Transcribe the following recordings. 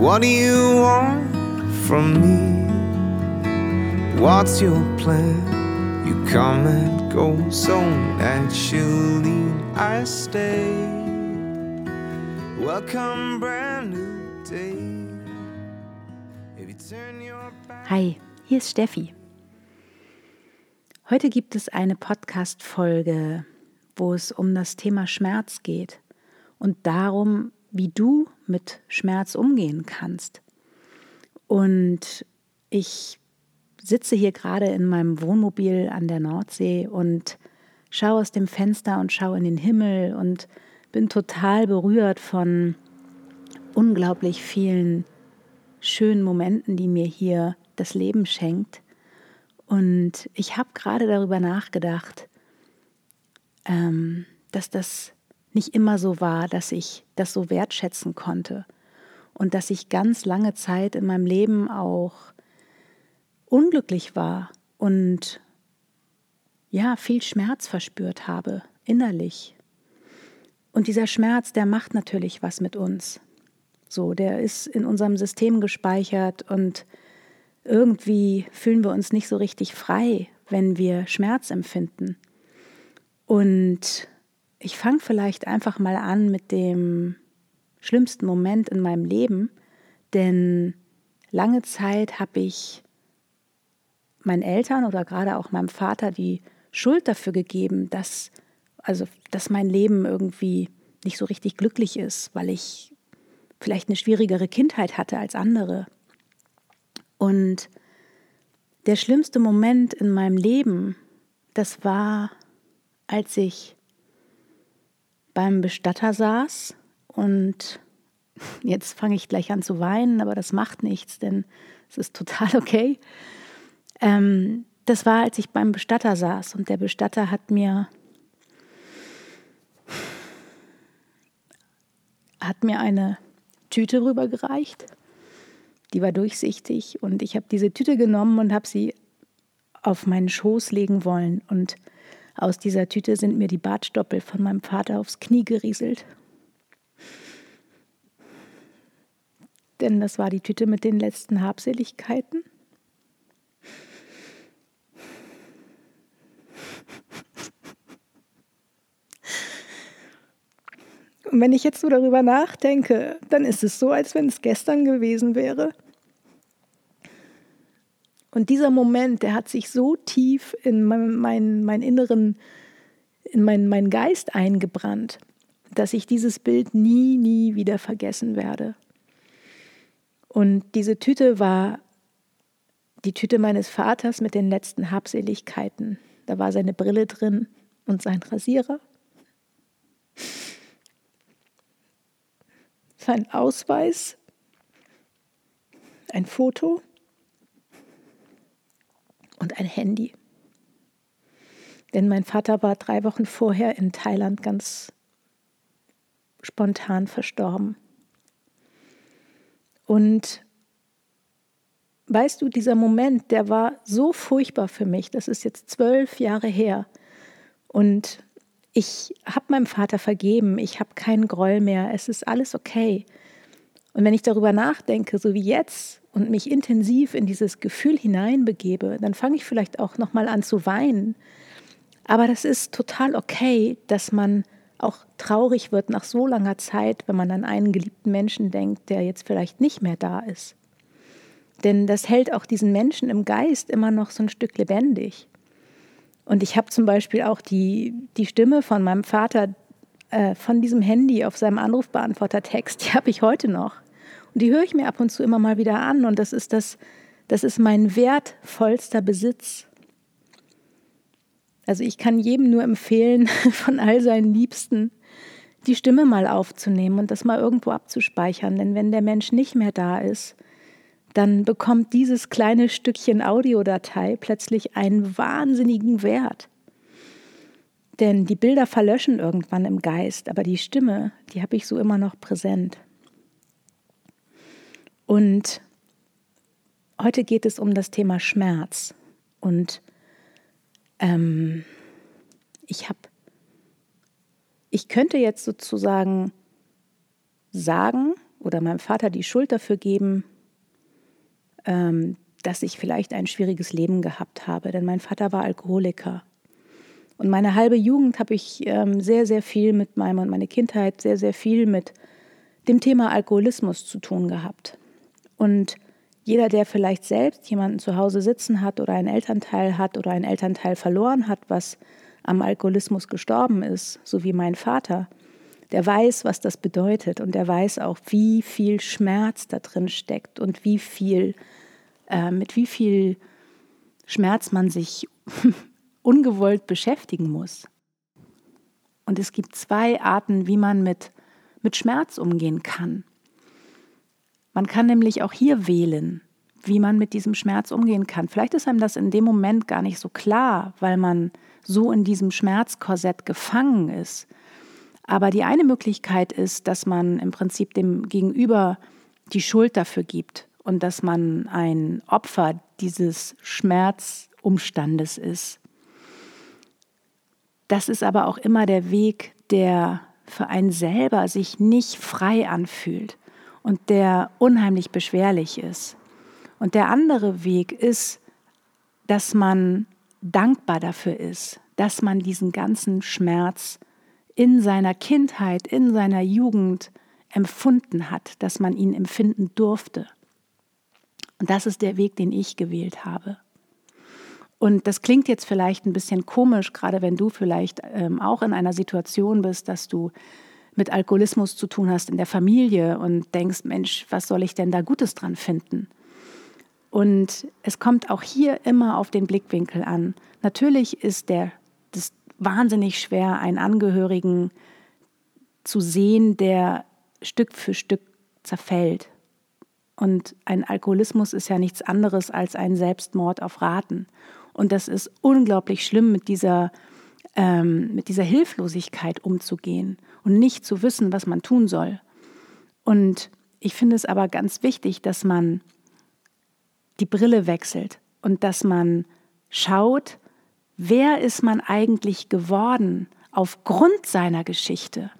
What do you want from me? What's your plan? You come and go so naturally. I stay. Welcome, brand new day. If you turn your back. Hi, hier ist Steffi. Heute gibt es eine Podcast-Folge, wo es um das Thema Schmerz geht und darum, wie du mit Schmerz umgehen kannst. Und ich sitze hier gerade in meinem Wohnmobil an der Nordsee und schaue aus dem Fenster und schaue in den Himmel und bin total berührt von unglaublich vielen schönen Momenten, die mir hier das Leben schenkt. Und ich habe gerade darüber nachgedacht, ähm, dass das nicht immer so war, dass ich das so wertschätzen konnte und dass ich ganz lange Zeit in meinem Leben auch unglücklich war und ja, viel Schmerz verspürt habe, innerlich. Und dieser Schmerz, der macht natürlich was mit uns. So, der ist in unserem System gespeichert und irgendwie fühlen wir uns nicht so richtig frei, wenn wir Schmerz empfinden. Und ich fange vielleicht einfach mal an mit dem schlimmsten Moment in meinem Leben, denn lange Zeit habe ich meinen Eltern oder gerade auch meinem Vater die Schuld dafür gegeben, dass also dass mein Leben irgendwie nicht so richtig glücklich ist, weil ich vielleicht eine schwierigere Kindheit hatte als andere. Und der schlimmste Moment in meinem Leben, das war, als ich beim Bestatter saß und jetzt fange ich gleich an zu weinen, aber das macht nichts, denn es ist total okay. Ähm, das war, als ich beim Bestatter saß und der Bestatter hat mir hat mir eine Tüte rübergereicht die war durchsichtig und ich habe diese Tüte genommen und habe sie auf meinen Schoß legen wollen und aus dieser Tüte sind mir die Bartstoppel von meinem Vater aufs Knie gerieselt. Denn das war die Tüte mit den letzten Habseligkeiten. Und wenn ich jetzt so darüber nachdenke, dann ist es so, als wenn es gestern gewesen wäre. Und dieser Moment, der hat sich so tief in meinen mein, mein inneren, in meinen mein Geist eingebrannt, dass ich dieses Bild nie, nie wieder vergessen werde. Und diese Tüte war die Tüte meines Vaters mit den letzten Habseligkeiten. Da war seine Brille drin und sein Rasierer. Sein Ausweis, ein Foto und ein Handy. Denn mein Vater war drei Wochen vorher in Thailand ganz spontan verstorben. Und weißt du, dieser Moment, der war so furchtbar für mich. Das ist jetzt zwölf Jahre her. Und ich habe meinem Vater vergeben. Ich habe keinen Groll mehr. Es ist alles okay. Und wenn ich darüber nachdenke, so wie jetzt, und mich intensiv in dieses Gefühl hineinbegebe, dann fange ich vielleicht auch noch mal an zu weinen. Aber das ist total okay, dass man auch traurig wird nach so langer Zeit, wenn man an einen geliebten Menschen denkt, der jetzt vielleicht nicht mehr da ist. Denn das hält auch diesen Menschen im Geist immer noch so ein Stück lebendig. Und ich habe zum Beispiel auch die, die Stimme von meinem Vater äh, von diesem Handy auf seinem Anrufbeantworter-Text, die habe ich heute noch. Und die höre ich mir ab und zu immer mal wieder an. Und das ist das, das ist mein wertvollster Besitz. Also ich kann jedem nur empfehlen, von all seinen Liebsten die Stimme mal aufzunehmen und das mal irgendwo abzuspeichern. Denn wenn der Mensch nicht mehr da ist, dann bekommt dieses kleine Stückchen Audiodatei plötzlich einen wahnsinnigen Wert. Denn die Bilder verlöschen irgendwann im Geist, aber die Stimme, die habe ich so immer noch präsent. Und heute geht es um das Thema Schmerz. Und ähm, ich habe, ich könnte jetzt sozusagen sagen oder meinem Vater die Schuld dafür geben, ähm, dass ich vielleicht ein schwieriges Leben gehabt habe, denn mein Vater war Alkoholiker. Und meine halbe Jugend habe ich ähm, sehr, sehr viel mit meinem und meine Kindheit sehr, sehr viel mit dem Thema Alkoholismus zu tun gehabt. Und jeder, der vielleicht selbst jemanden zu Hause sitzen hat oder einen Elternteil hat oder einen Elternteil verloren hat, was am Alkoholismus gestorben ist, so wie mein Vater, der weiß, was das bedeutet und der weiß auch, wie viel Schmerz da drin steckt und wie viel, äh, mit wie viel Schmerz man sich ungewollt beschäftigen muss. Und es gibt zwei Arten, wie man mit, mit Schmerz umgehen kann. Man kann nämlich auch hier wählen, wie man mit diesem Schmerz umgehen kann. Vielleicht ist einem das in dem Moment gar nicht so klar, weil man so in diesem Schmerzkorsett gefangen ist. Aber die eine Möglichkeit ist, dass man im Prinzip dem Gegenüber die Schuld dafür gibt und dass man ein Opfer dieses Schmerzumstandes ist. Das ist aber auch immer der Weg, der für einen selber sich nicht frei anfühlt und der unheimlich beschwerlich ist. Und der andere Weg ist, dass man dankbar dafür ist, dass man diesen ganzen Schmerz in seiner Kindheit, in seiner Jugend empfunden hat, dass man ihn empfinden durfte. Und das ist der Weg, den ich gewählt habe. Und das klingt jetzt vielleicht ein bisschen komisch, gerade wenn du vielleicht ähm, auch in einer Situation bist, dass du mit Alkoholismus zu tun hast in der Familie und denkst, Mensch, was soll ich denn da Gutes dran finden? Und es kommt auch hier immer auf den Blickwinkel an. Natürlich ist der, das wahnsinnig schwer, einen Angehörigen zu sehen, der Stück für Stück zerfällt. Und ein Alkoholismus ist ja nichts anderes als ein Selbstmord auf Raten. Und das ist unglaublich schlimm, mit dieser, ähm, mit dieser Hilflosigkeit umzugehen und nicht zu wissen, was man tun soll. Und ich finde es aber ganz wichtig, dass man die Brille wechselt und dass man schaut, wer ist man eigentlich geworden aufgrund seiner Geschichte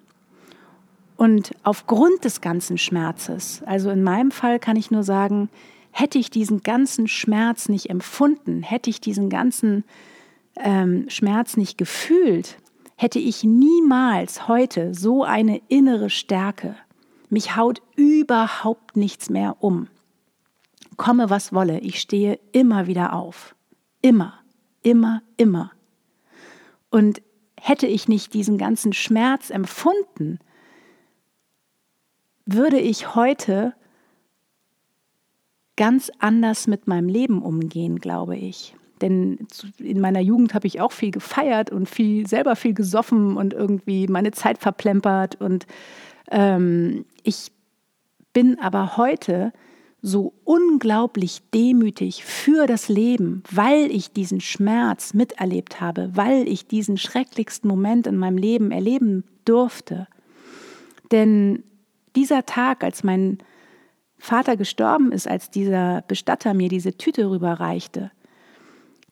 und aufgrund des ganzen Schmerzes. Also in meinem Fall kann ich nur sagen, hätte ich diesen ganzen Schmerz nicht empfunden, hätte ich diesen ganzen ähm, Schmerz nicht gefühlt, hätte ich niemals heute so eine innere Stärke. Mich haut überhaupt nichts mehr um. Komme, was wolle, ich stehe immer wieder auf. Immer immer, immer. Und hätte ich nicht diesen ganzen Schmerz empfunden, würde ich heute ganz anders mit meinem Leben umgehen, glaube ich. Denn in meiner Jugend habe ich auch viel gefeiert und viel selber viel gesoffen und irgendwie meine Zeit verplempert. Und ähm, ich bin aber heute so unglaublich demütig für das Leben, weil ich diesen Schmerz miterlebt habe, weil ich diesen schrecklichsten Moment in meinem Leben erleben durfte. Denn dieser Tag, als mein Vater gestorben ist, als dieser Bestatter mir diese Tüte rüberreichte,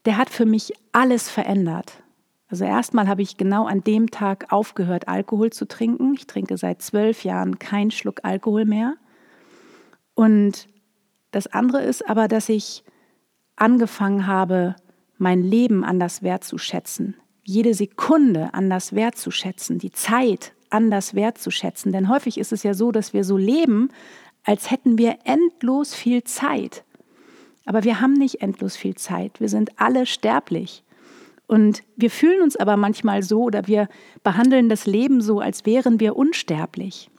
der hat für mich alles verändert. Also erstmal habe ich genau an dem Tag aufgehört, Alkohol zu trinken. Ich trinke seit zwölf Jahren keinen Schluck Alkohol mehr. Und das andere ist aber, dass ich angefangen habe, mein Leben anders wertzuschätzen, jede Sekunde anders wertzuschätzen, die Zeit anders wertzuschätzen. Denn häufig ist es ja so, dass wir so leben, als hätten wir endlos viel Zeit. Aber wir haben nicht endlos viel Zeit. Wir sind alle sterblich. Und wir fühlen uns aber manchmal so oder wir behandeln das Leben so, als wären wir unsterblich.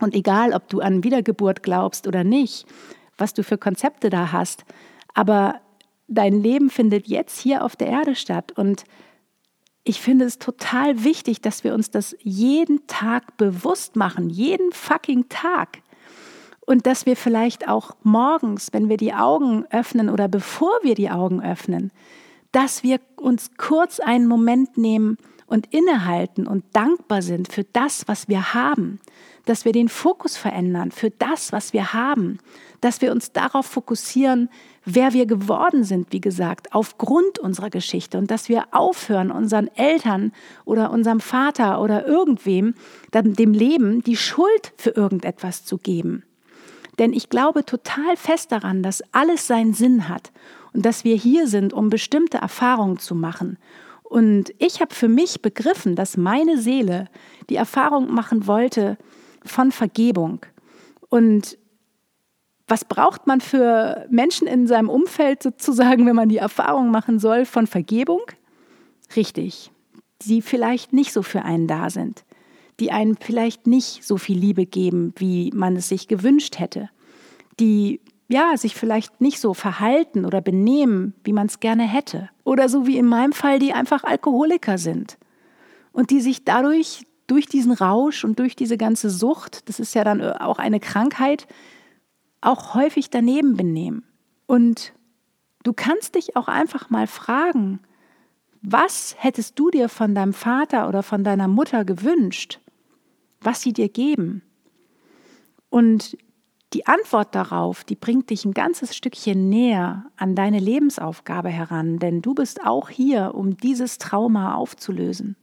Und egal, ob du an Wiedergeburt glaubst oder nicht, was du für Konzepte da hast. Aber dein Leben findet jetzt hier auf der Erde statt. Und ich finde es total wichtig, dass wir uns das jeden Tag bewusst machen, jeden fucking Tag. Und dass wir vielleicht auch morgens, wenn wir die Augen öffnen oder bevor wir die Augen öffnen, dass wir uns kurz einen Moment nehmen und innehalten und dankbar sind für das, was wir haben, dass wir den Fokus verändern für das, was wir haben, dass wir uns darauf fokussieren, wer wir geworden sind, wie gesagt, aufgrund unserer Geschichte. Und dass wir aufhören, unseren Eltern oder unserem Vater oder irgendwem, dem Leben, die Schuld für irgendetwas zu geben. Denn ich glaube total fest daran, dass alles seinen Sinn hat und dass wir hier sind, um bestimmte Erfahrungen zu machen. Und ich habe für mich begriffen, dass meine Seele die Erfahrung machen wollte von Vergebung. Und was braucht man für Menschen in seinem Umfeld sozusagen, wenn man die Erfahrung machen soll von Vergebung? Richtig, die vielleicht nicht so für einen da sind die einem vielleicht nicht so viel Liebe geben, wie man es sich gewünscht hätte, die ja sich vielleicht nicht so verhalten oder benehmen, wie man es gerne hätte, oder so wie in meinem Fall, die einfach Alkoholiker sind und die sich dadurch durch diesen Rausch und durch diese ganze Sucht, das ist ja dann auch eine Krankheit, auch häufig daneben benehmen. Und du kannst dich auch einfach mal fragen, was hättest du dir von deinem Vater oder von deiner Mutter gewünscht? Was sie dir geben. Und die Antwort darauf, die bringt dich ein ganzes Stückchen näher an deine Lebensaufgabe heran, denn du bist auch hier, um dieses Trauma aufzulösen.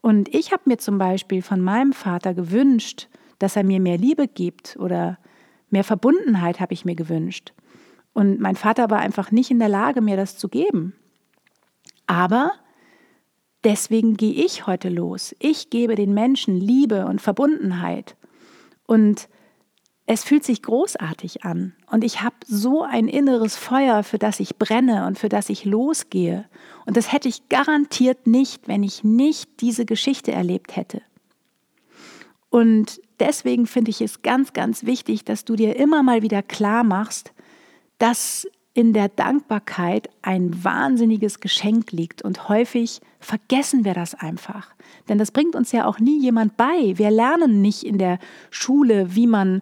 Und ich habe mir zum Beispiel von meinem Vater gewünscht, dass er mir mehr Liebe gibt oder mehr Verbundenheit habe ich mir gewünscht. Und mein Vater war einfach nicht in der Lage, mir das zu geben. Aber Deswegen gehe ich heute los. Ich gebe den Menschen Liebe und Verbundenheit. Und es fühlt sich großartig an. Und ich habe so ein inneres Feuer, für das ich brenne und für das ich losgehe. Und das hätte ich garantiert nicht, wenn ich nicht diese Geschichte erlebt hätte. Und deswegen finde ich es ganz, ganz wichtig, dass du dir immer mal wieder klar machst, dass in der Dankbarkeit ein wahnsinniges Geschenk liegt und häufig vergessen wir das einfach. Denn das bringt uns ja auch nie jemand bei. Wir lernen nicht in der Schule, wie man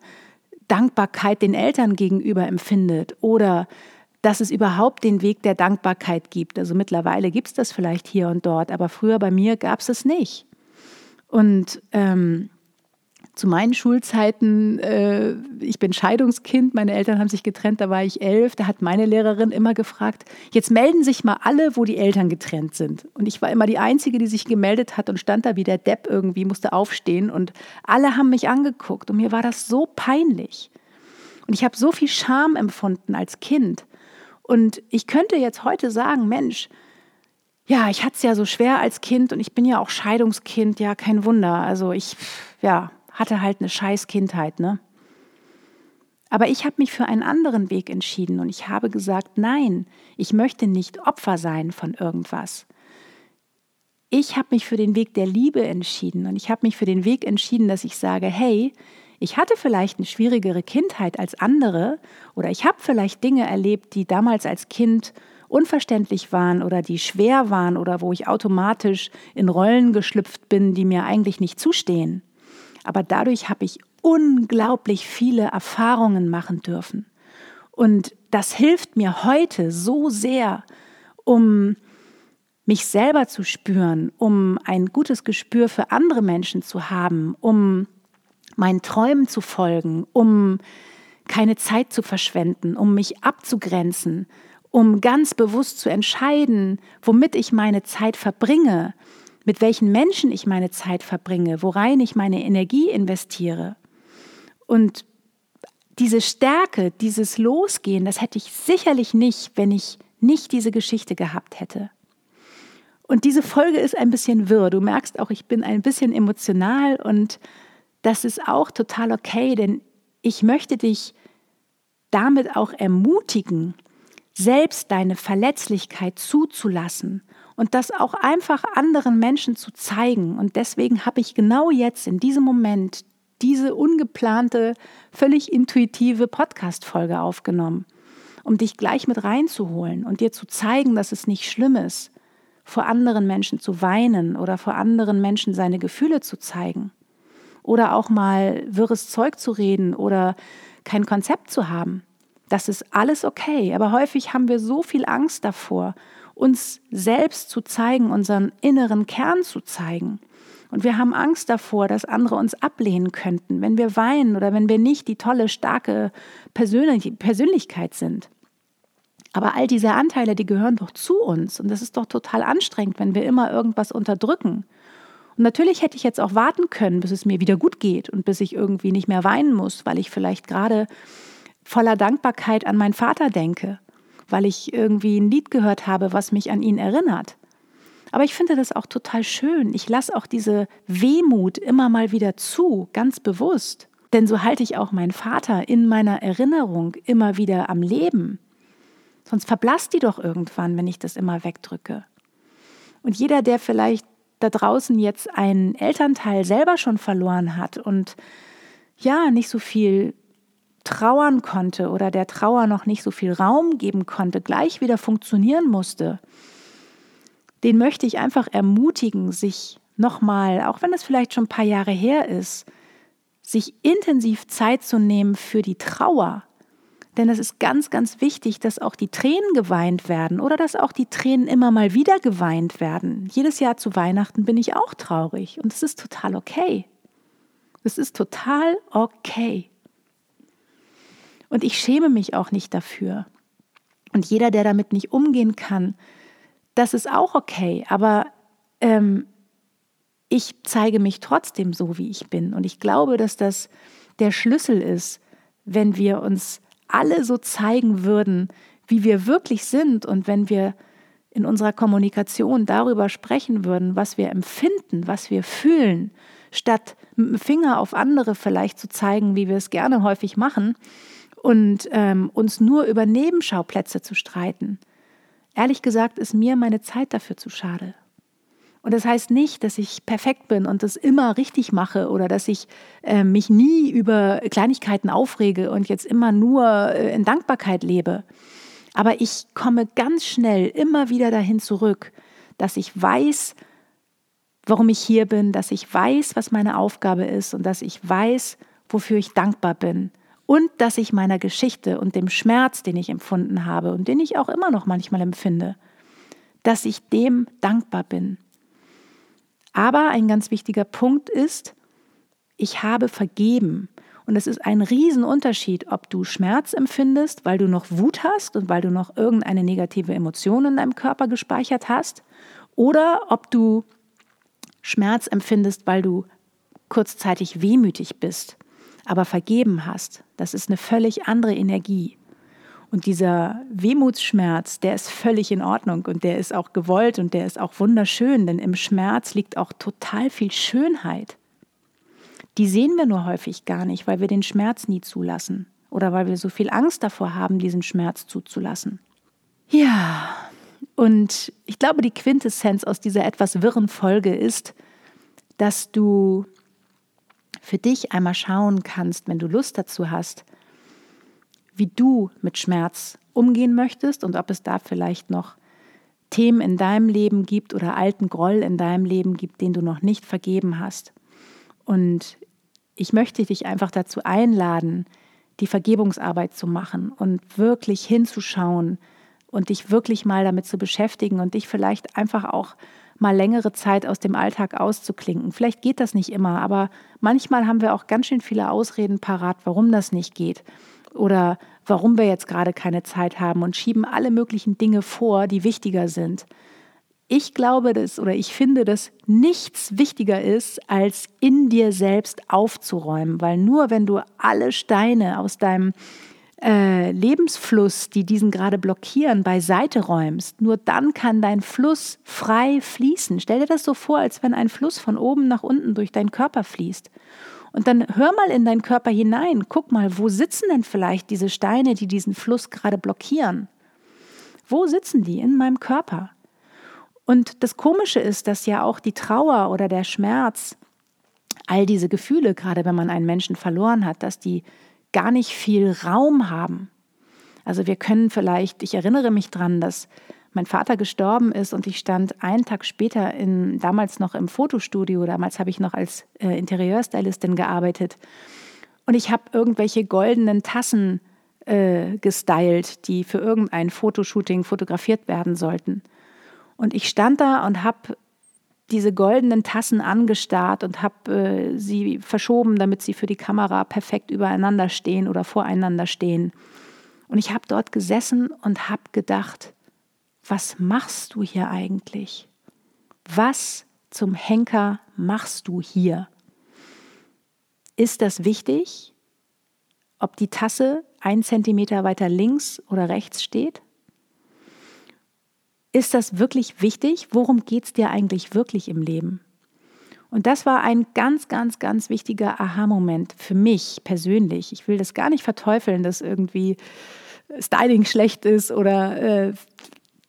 Dankbarkeit den Eltern gegenüber empfindet oder dass es überhaupt den Weg der Dankbarkeit gibt. Also mittlerweile gibt es das vielleicht hier und dort, aber früher bei mir gab es es nicht. Und ähm, zu meinen Schulzeiten, äh, ich bin Scheidungskind, meine Eltern haben sich getrennt, da war ich elf, da hat meine Lehrerin immer gefragt, jetzt melden sich mal alle, wo die Eltern getrennt sind. Und ich war immer die Einzige, die sich gemeldet hat und stand da wie der Depp irgendwie, musste aufstehen und alle haben mich angeguckt und mir war das so peinlich. Und ich habe so viel Scham empfunden als Kind. Und ich könnte jetzt heute sagen, Mensch, ja, ich hatte es ja so schwer als Kind und ich bin ja auch Scheidungskind, ja, kein Wunder. Also ich, ja, hatte halt eine scheiß Kindheit, ne? Aber ich habe mich für einen anderen Weg entschieden und ich habe gesagt, nein, ich möchte nicht Opfer sein von irgendwas. Ich habe mich für den Weg der Liebe entschieden und ich habe mich für den Weg entschieden, dass ich sage, hey, ich hatte vielleicht eine schwierigere Kindheit als andere oder ich habe vielleicht Dinge erlebt, die damals als Kind unverständlich waren oder die schwer waren oder wo ich automatisch in Rollen geschlüpft bin, die mir eigentlich nicht zustehen aber dadurch habe ich unglaublich viele Erfahrungen machen dürfen. Und das hilft mir heute so sehr, um mich selber zu spüren, um ein gutes Gespür für andere Menschen zu haben, um meinen Träumen zu folgen, um keine Zeit zu verschwenden, um mich abzugrenzen, um ganz bewusst zu entscheiden, womit ich meine Zeit verbringe, mit welchen Menschen ich meine Zeit verbringe, worein ich meine Energie investiere. Und diese Stärke, dieses Losgehen, das hätte ich sicherlich nicht, wenn ich nicht diese Geschichte gehabt hätte. Und diese Folge ist ein bisschen wirr. Du merkst auch, ich bin ein bisschen emotional und das ist auch total okay, denn ich möchte dich damit auch ermutigen, selbst deine Verletzlichkeit zuzulassen und das auch einfach anderen Menschen zu zeigen. Und deswegen habe ich genau jetzt in diesem Moment diese ungeplante, völlig intuitive Podcast-Folge aufgenommen, um dich gleich mit reinzuholen und dir zu zeigen, dass es nicht schlimm ist, vor anderen Menschen zu weinen oder vor anderen Menschen seine Gefühle zu zeigen. Oder auch mal wirres Zeug zu reden oder kein Konzept zu haben. Das ist alles okay, aber häufig haben wir so viel Angst davor, uns selbst zu zeigen, unseren inneren Kern zu zeigen. Und wir haben Angst davor, dass andere uns ablehnen könnten, wenn wir weinen oder wenn wir nicht die tolle, starke Persönlichkeit sind. Aber all diese Anteile, die gehören doch zu uns. Und das ist doch total anstrengend, wenn wir immer irgendwas unterdrücken. Und natürlich hätte ich jetzt auch warten können, bis es mir wieder gut geht und bis ich irgendwie nicht mehr weinen muss, weil ich vielleicht gerade voller Dankbarkeit an meinen Vater denke, weil ich irgendwie ein Lied gehört habe, was mich an ihn erinnert. Aber ich finde das auch total schön. Ich lasse auch diese Wehmut immer mal wieder zu, ganz bewusst. Denn so halte ich auch meinen Vater in meiner Erinnerung immer wieder am Leben. Sonst verblasst die doch irgendwann, wenn ich das immer wegdrücke. Und jeder, der vielleicht da draußen jetzt einen Elternteil selber schon verloren hat und ja, nicht so viel trauern konnte oder der Trauer noch nicht so viel Raum geben konnte, gleich wieder funktionieren musste, den möchte ich einfach ermutigen, sich nochmal, auch wenn es vielleicht schon ein paar Jahre her ist, sich intensiv Zeit zu nehmen für die Trauer, denn es ist ganz, ganz wichtig, dass auch die Tränen geweint werden oder dass auch die Tränen immer mal wieder geweint werden. Jedes Jahr zu Weihnachten bin ich auch traurig und es ist total okay. Es ist total okay. Und ich schäme mich auch nicht dafür. Und jeder, der damit nicht umgehen kann, das ist auch okay. Aber ähm, ich zeige mich trotzdem so, wie ich bin. Und ich glaube, dass das der Schlüssel ist, wenn wir uns alle so zeigen würden, wie wir wirklich sind und wenn wir in unserer Kommunikation darüber sprechen würden, was wir empfinden, was wir fühlen, statt mit dem Finger auf andere vielleicht zu zeigen, wie wir es gerne häufig machen und ähm, uns nur über Nebenschauplätze zu streiten. Ehrlich gesagt ist mir meine Zeit dafür zu schade. Und das heißt nicht, dass ich perfekt bin und das immer richtig mache oder dass ich äh, mich nie über Kleinigkeiten aufrege und jetzt immer nur äh, in Dankbarkeit lebe. Aber ich komme ganz schnell immer wieder dahin zurück, dass ich weiß, warum ich hier bin, dass ich weiß, was meine Aufgabe ist und dass ich weiß, wofür ich dankbar bin. Und dass ich meiner Geschichte und dem Schmerz, den ich empfunden habe und den ich auch immer noch manchmal empfinde, dass ich dem dankbar bin. Aber ein ganz wichtiger Punkt ist, ich habe vergeben. Und es ist ein Riesenunterschied, ob du Schmerz empfindest, weil du noch Wut hast und weil du noch irgendeine negative Emotion in deinem Körper gespeichert hast, oder ob du Schmerz empfindest, weil du kurzzeitig wehmütig bist, aber vergeben hast. Das ist eine völlig andere Energie. Und dieser Wehmutsschmerz, der ist völlig in Ordnung und der ist auch gewollt und der ist auch wunderschön, denn im Schmerz liegt auch total viel Schönheit. Die sehen wir nur häufig gar nicht, weil wir den Schmerz nie zulassen oder weil wir so viel Angst davor haben, diesen Schmerz zuzulassen. Ja, und ich glaube, die Quintessenz aus dieser etwas wirren Folge ist, dass du für dich einmal schauen kannst, wenn du Lust dazu hast, wie du mit Schmerz umgehen möchtest und ob es da vielleicht noch Themen in deinem Leben gibt oder alten Groll in deinem Leben gibt, den du noch nicht vergeben hast. Und ich möchte dich einfach dazu einladen, die Vergebungsarbeit zu machen und wirklich hinzuschauen und dich wirklich mal damit zu beschäftigen und dich vielleicht einfach auch mal längere Zeit aus dem Alltag auszuklinken. Vielleicht geht das nicht immer, aber manchmal haben wir auch ganz schön viele Ausreden parat, warum das nicht geht oder warum wir jetzt gerade keine Zeit haben und schieben alle möglichen Dinge vor, die wichtiger sind. Ich glaube das oder ich finde, dass nichts wichtiger ist, als in dir selbst aufzuräumen, weil nur wenn du alle Steine aus deinem äh, Lebensfluss, die diesen gerade blockieren, beiseite räumst, nur dann kann dein Fluss frei fließen. Stell dir das so vor, als wenn ein Fluss von oben nach unten durch deinen Körper fließt. Und dann hör mal in deinen Körper hinein, guck mal, wo sitzen denn vielleicht diese Steine, die diesen Fluss gerade blockieren? Wo sitzen die in meinem Körper? Und das Komische ist, dass ja auch die Trauer oder der Schmerz, all diese Gefühle, gerade wenn man einen Menschen verloren hat, dass die gar nicht viel Raum haben. Also wir können vielleicht, ich erinnere mich dran, dass mein Vater gestorben ist und ich stand einen Tag später in, damals noch im Fotostudio, damals habe ich noch als äh, Interieurstylistin gearbeitet und ich habe irgendwelche goldenen Tassen äh, gestylt, die für irgendein Fotoshooting fotografiert werden sollten. Und ich stand da und habe diese goldenen Tassen angestarrt und habe äh, sie verschoben, damit sie für die Kamera perfekt übereinander stehen oder voreinander stehen. Und ich habe dort gesessen und habe gedacht, was machst du hier eigentlich? Was zum Henker machst du hier? Ist das wichtig, ob die Tasse ein Zentimeter weiter links oder rechts steht? Ist das wirklich wichtig? Worum geht es dir eigentlich wirklich im Leben? Und das war ein ganz, ganz, ganz wichtiger Aha-Moment für mich persönlich. Ich will das gar nicht verteufeln, dass irgendwie Styling schlecht ist oder äh,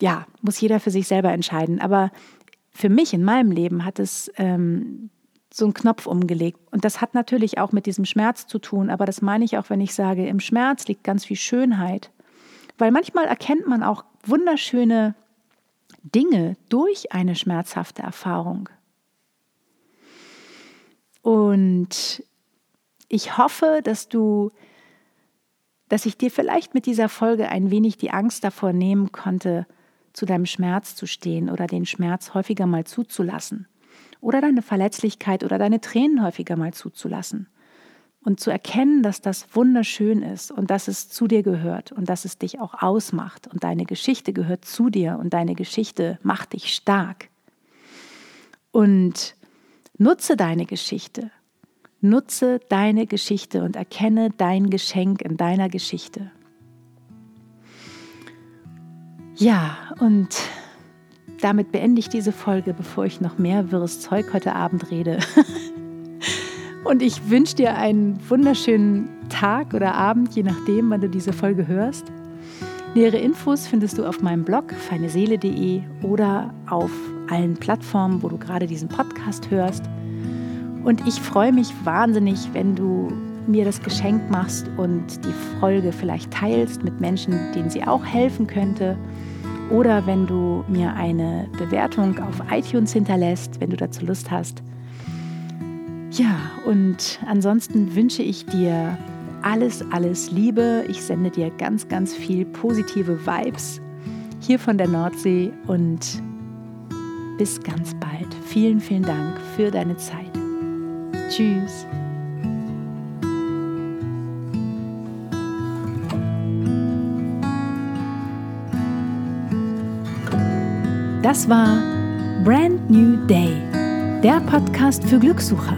ja, muss jeder für sich selber entscheiden. Aber für mich in meinem Leben hat es ähm, so einen Knopf umgelegt. Und das hat natürlich auch mit diesem Schmerz zu tun. Aber das meine ich auch, wenn ich sage, im Schmerz liegt ganz viel Schönheit. Weil manchmal erkennt man auch wunderschöne Dinge durch eine schmerzhafte Erfahrung. Und ich hoffe, dass du, dass ich dir vielleicht mit dieser Folge ein wenig die Angst davor nehmen konnte, zu deinem Schmerz zu stehen oder den Schmerz häufiger mal zuzulassen oder deine Verletzlichkeit oder deine Tränen häufiger mal zuzulassen und zu erkennen, dass das wunderschön ist und dass es zu dir gehört und dass es dich auch ausmacht und deine Geschichte gehört zu dir und deine Geschichte macht dich stark. Und nutze deine Geschichte. Nutze deine Geschichte und erkenne dein Geschenk in deiner Geschichte. Ja, und damit beende ich diese Folge, bevor ich noch mehr wirres Zeug heute Abend rede. und ich wünsche dir einen wunderschönen Tag oder Abend, je nachdem, wann du diese Folge hörst. Nähere Infos findest du auf meinem Blog feineseele.de oder auf allen Plattformen, wo du gerade diesen Podcast hörst. Und ich freue mich wahnsinnig, wenn du mir das Geschenk machst und die Folge vielleicht teilst mit Menschen, denen sie auch helfen könnte oder wenn du mir eine Bewertung auf iTunes hinterlässt, wenn du dazu Lust hast. Ja, und ansonsten wünsche ich dir alles, alles Liebe. Ich sende dir ganz, ganz viel positive Vibes hier von der Nordsee und bis ganz bald. Vielen, vielen Dank für deine Zeit. Tschüss. Das war Brand New Day, der Podcast für Glückssucher.